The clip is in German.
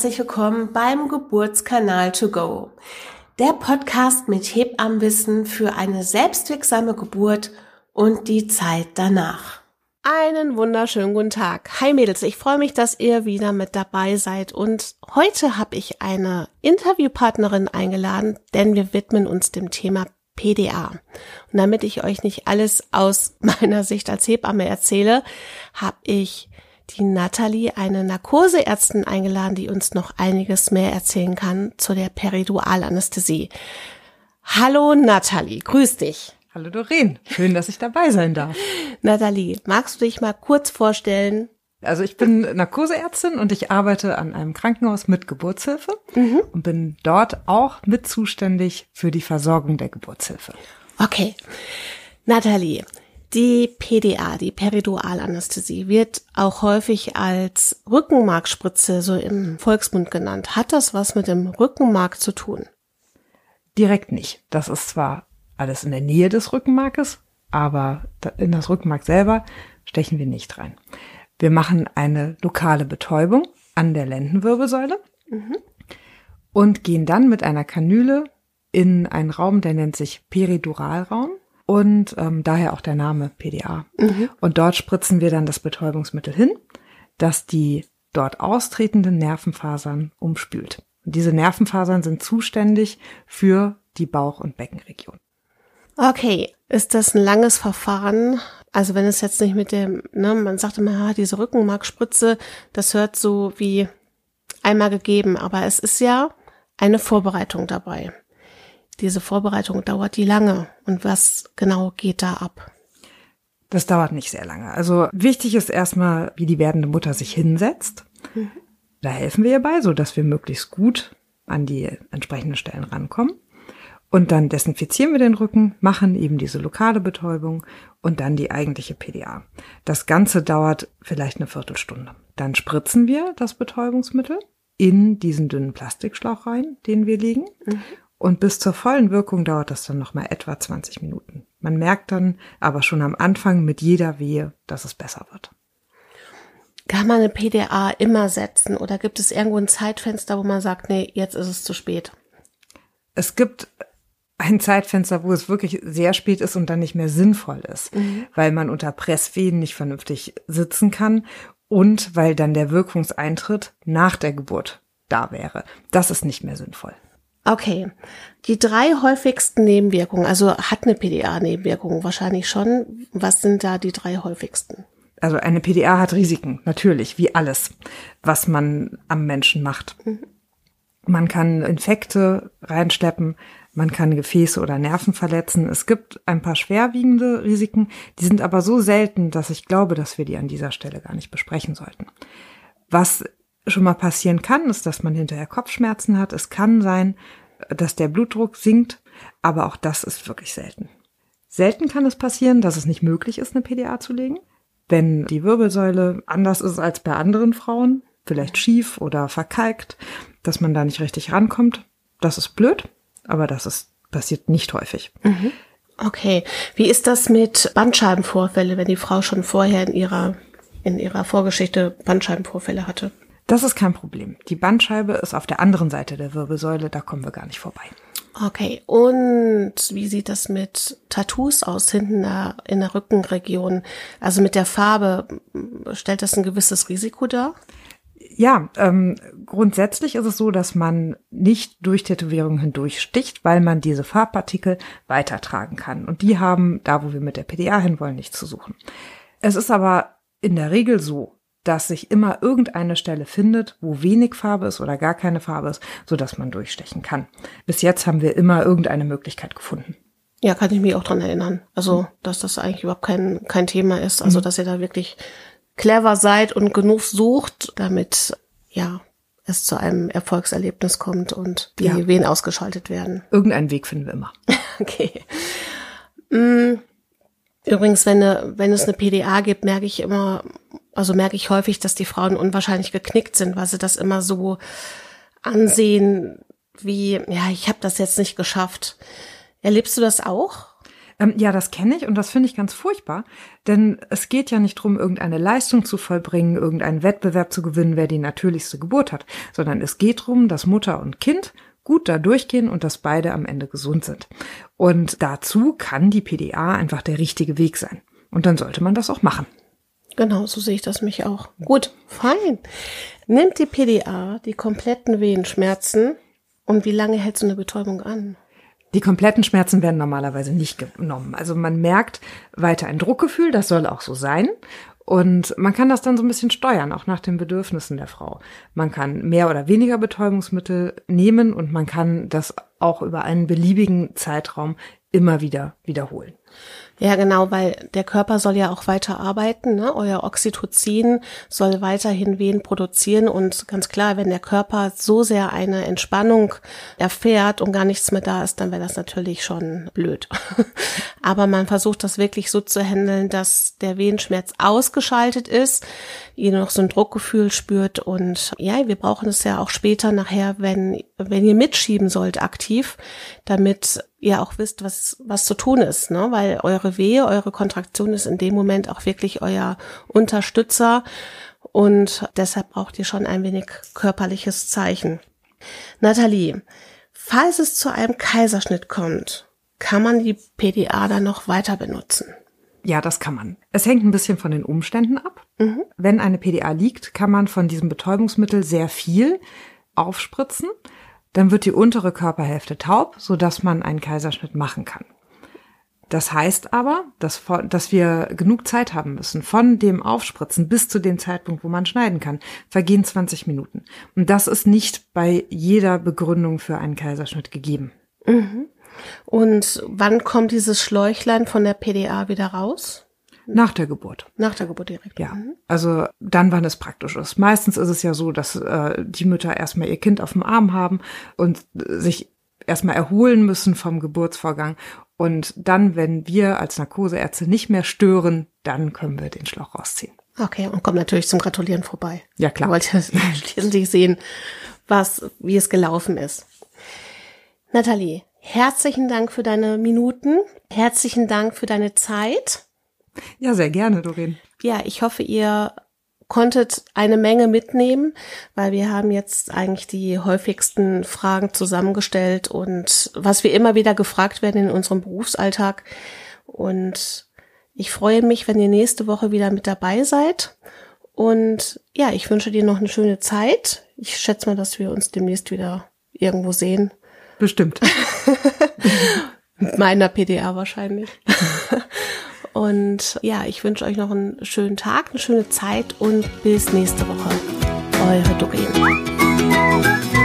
herzlich willkommen beim Geburtskanal to go. Der Podcast mit Hebammenwissen für eine selbstwirksame Geburt und die Zeit danach. Einen wunderschönen guten Tag. Hi Mädels, ich freue mich, dass ihr wieder mit dabei seid und heute habe ich eine Interviewpartnerin eingeladen, denn wir widmen uns dem Thema PDA. Und damit ich euch nicht alles aus meiner Sicht als Hebamme erzähle, habe ich die Nathalie, eine Narkoseärztin, eingeladen, die uns noch einiges mehr erzählen kann zu der Peridualanästhesie. Hallo Nathalie, grüß dich. Hallo Doreen, schön, dass ich dabei sein darf. Nathalie, magst du dich mal kurz vorstellen? Also ich bin Narkoseärztin und ich arbeite an einem Krankenhaus mit Geburtshilfe mhm. und bin dort auch mit zuständig für die Versorgung der Geburtshilfe. Okay. Nathalie, die PDA, die Peridualanästhesie, wird auch häufig als Rückenmarkspritze so im Volksmund genannt. Hat das was mit dem Rückenmark zu tun? Direkt nicht. Das ist zwar alles in der Nähe des Rückenmarkes, aber in das Rückenmark selber stechen wir nicht rein. Wir machen eine lokale Betäubung an der Lendenwirbelsäule mhm. und gehen dann mit einer Kanüle in einen Raum, der nennt sich Periduralraum und ähm, daher auch der Name PDA. Mhm. Und dort spritzen wir dann das Betäubungsmittel hin, das die dort austretenden Nervenfasern umspült. Und diese Nervenfasern sind zuständig für die Bauch- und Beckenregion. Okay, ist das ein langes Verfahren? Also wenn es jetzt nicht mit dem, ne, man sagt immer, ja, diese Rückenmarkspritze, das hört so wie einmal gegeben, aber es ist ja eine Vorbereitung dabei diese Vorbereitung, dauert die lange? Und was genau geht da ab? Das dauert nicht sehr lange. Also wichtig ist erstmal, wie die werdende Mutter sich hinsetzt. Mhm. Da helfen wir ihr bei, so dass wir möglichst gut an die entsprechenden Stellen rankommen. Und dann desinfizieren wir den Rücken, machen eben diese lokale Betäubung und dann die eigentliche PDA. Das Ganze dauert vielleicht eine Viertelstunde. Dann spritzen wir das Betäubungsmittel in diesen dünnen Plastikschlauch rein, den wir legen. Mhm. Und bis zur vollen Wirkung dauert das dann nochmal etwa 20 Minuten. Man merkt dann aber schon am Anfang mit jeder Wehe, dass es besser wird. Kann man eine PDA immer setzen oder gibt es irgendwo ein Zeitfenster, wo man sagt, nee, jetzt ist es zu spät? Es gibt ein Zeitfenster, wo es wirklich sehr spät ist und dann nicht mehr sinnvoll ist, mhm. weil man unter Presswehen nicht vernünftig sitzen kann und weil dann der Wirkungseintritt nach der Geburt da wäre. Das ist nicht mehr sinnvoll. Okay. Die drei häufigsten Nebenwirkungen, also hat eine PDA Nebenwirkungen wahrscheinlich schon. Was sind da die drei häufigsten? Also eine PDA hat Risiken, natürlich, wie alles, was man am Menschen macht. Mhm. Man kann Infekte reinschleppen, man kann Gefäße oder Nerven verletzen. Es gibt ein paar schwerwiegende Risiken, die sind aber so selten, dass ich glaube, dass wir die an dieser Stelle gar nicht besprechen sollten. Was schon mal passieren kann, ist, dass man hinterher Kopfschmerzen hat. Es kann sein, dass der Blutdruck sinkt, aber auch das ist wirklich selten. Selten kann es passieren, dass es nicht möglich ist, eine PDA zu legen. Wenn die Wirbelsäule anders ist als bei anderen Frauen, vielleicht schief oder verkalkt, dass man da nicht richtig rankommt, das ist blöd, aber das ist, passiert nicht häufig. Mhm. Okay. Wie ist das mit Bandscheibenvorfälle, wenn die Frau schon vorher in ihrer, in ihrer Vorgeschichte Bandscheibenvorfälle hatte? Das ist kein Problem. Die Bandscheibe ist auf der anderen Seite der Wirbelsäule, da kommen wir gar nicht vorbei. Okay, und wie sieht das mit Tattoos aus hinten in der Rückenregion? Also mit der Farbe, stellt das ein gewisses Risiko dar? Ja, ähm, grundsätzlich ist es so, dass man nicht durch Tätowierungen hindurch sticht, weil man diese Farbpartikel weitertragen kann. Und die haben, da wo wir mit der PDA hinwollen, nichts zu suchen. Es ist aber in der Regel so, dass sich immer irgendeine Stelle findet, wo wenig Farbe ist oder gar keine Farbe ist, so dass man durchstechen kann. Bis jetzt haben wir immer irgendeine Möglichkeit gefunden. Ja, kann ich mich auch dran erinnern. Also, dass das eigentlich überhaupt kein, kein Thema ist. Also, mhm. dass ihr da wirklich clever seid und genug sucht, damit, ja, es zu einem Erfolgserlebnis kommt und die ja. Wehen ausgeschaltet werden. Irgendeinen Weg finden wir immer. okay. Mm. Übrigens, wenn, eine, wenn es eine PDA gibt, merke ich immer, also merke ich häufig, dass die Frauen unwahrscheinlich geknickt sind, weil sie das immer so ansehen wie, ja, ich habe das jetzt nicht geschafft. Erlebst du das auch? Ähm, ja, das kenne ich und das finde ich ganz furchtbar, denn es geht ja nicht darum, irgendeine Leistung zu vollbringen, irgendeinen Wettbewerb zu gewinnen, wer die natürlichste Geburt hat, sondern es geht darum, dass Mutter und Kind gut da durchgehen und dass beide am Ende gesund sind. Und dazu kann die PDA einfach der richtige Weg sein. Und dann sollte man das auch machen. Genau, so sehe ich das mich auch. Gut, fein. Nimmt die PDA die kompletten Wehenschmerzen und wie lange hält so eine Betäubung an? Die kompletten Schmerzen werden normalerweise nicht genommen. Also man merkt weiter ein Druckgefühl, das soll auch so sein. Und man kann das dann so ein bisschen steuern, auch nach den Bedürfnissen der Frau. Man kann mehr oder weniger Betäubungsmittel nehmen und man kann das auch über einen beliebigen Zeitraum immer wieder wiederholen. Ja, genau, weil der Körper soll ja auch weiter arbeiten. Ne? Euer Oxytocin soll weiterhin Wehen produzieren und ganz klar, wenn der Körper so sehr eine Entspannung erfährt und gar nichts mehr da ist, dann wäre das natürlich schon blöd. Aber man versucht das wirklich so zu handeln, dass der Wehenschmerz ausgeschaltet ist, ihr noch so ein Druckgefühl spürt und ja, wir brauchen es ja auch später nachher, wenn wenn ihr mitschieben sollt aktiv, damit ihr auch wisst, was, was zu tun ist, ne? weil eure Wehe, eure Kontraktion ist in dem Moment auch wirklich euer Unterstützer und deshalb braucht ihr schon ein wenig körperliches Zeichen. Nathalie, falls es zu einem Kaiserschnitt kommt, kann man die PDA dann noch weiter benutzen? Ja, das kann man. Es hängt ein bisschen von den Umständen ab. Mhm. Wenn eine PDA liegt, kann man von diesem Betäubungsmittel sehr viel aufspritzen dann wird die untere Körperhälfte taub, so dass man einen Kaiserschnitt machen kann. Das heißt aber, dass, dass wir genug Zeit haben müssen. Von dem Aufspritzen bis zu dem Zeitpunkt, wo man schneiden kann, vergehen 20 Minuten. Und das ist nicht bei jeder Begründung für einen Kaiserschnitt gegeben. Mhm. Und wann kommt dieses Schläuchlein von der PDA wieder raus? Nach der Geburt. Nach der Geburt direkt. Ja. Mhm. Also dann, wann es praktisch ist. Meistens ist es ja so, dass äh, die Mütter erstmal ihr Kind auf dem Arm haben und sich erstmal erholen müssen vom Geburtsvorgang. Und dann, wenn wir als Narkoseärzte nicht mehr stören, dann können wir den Schlauch rausziehen. Okay, und kommt natürlich zum Gratulieren vorbei. Ja, klar. Wollt ihr schließlich sehen, was, wie es gelaufen ist. Nathalie, herzlichen Dank für deine Minuten. Herzlichen Dank für deine Zeit. Ja, sehr gerne, Doreen. Ja, ich hoffe, ihr konntet eine Menge mitnehmen, weil wir haben jetzt eigentlich die häufigsten Fragen zusammengestellt und was wir immer wieder gefragt werden in unserem Berufsalltag. Und ich freue mich, wenn ihr nächste Woche wieder mit dabei seid. Und ja, ich wünsche dir noch eine schöne Zeit. Ich schätze mal, dass wir uns demnächst wieder irgendwo sehen. Bestimmt. mit meiner PDA wahrscheinlich. Und ja, ich wünsche euch noch einen schönen Tag, eine schöne Zeit und bis nächste Woche. Eure Doreen.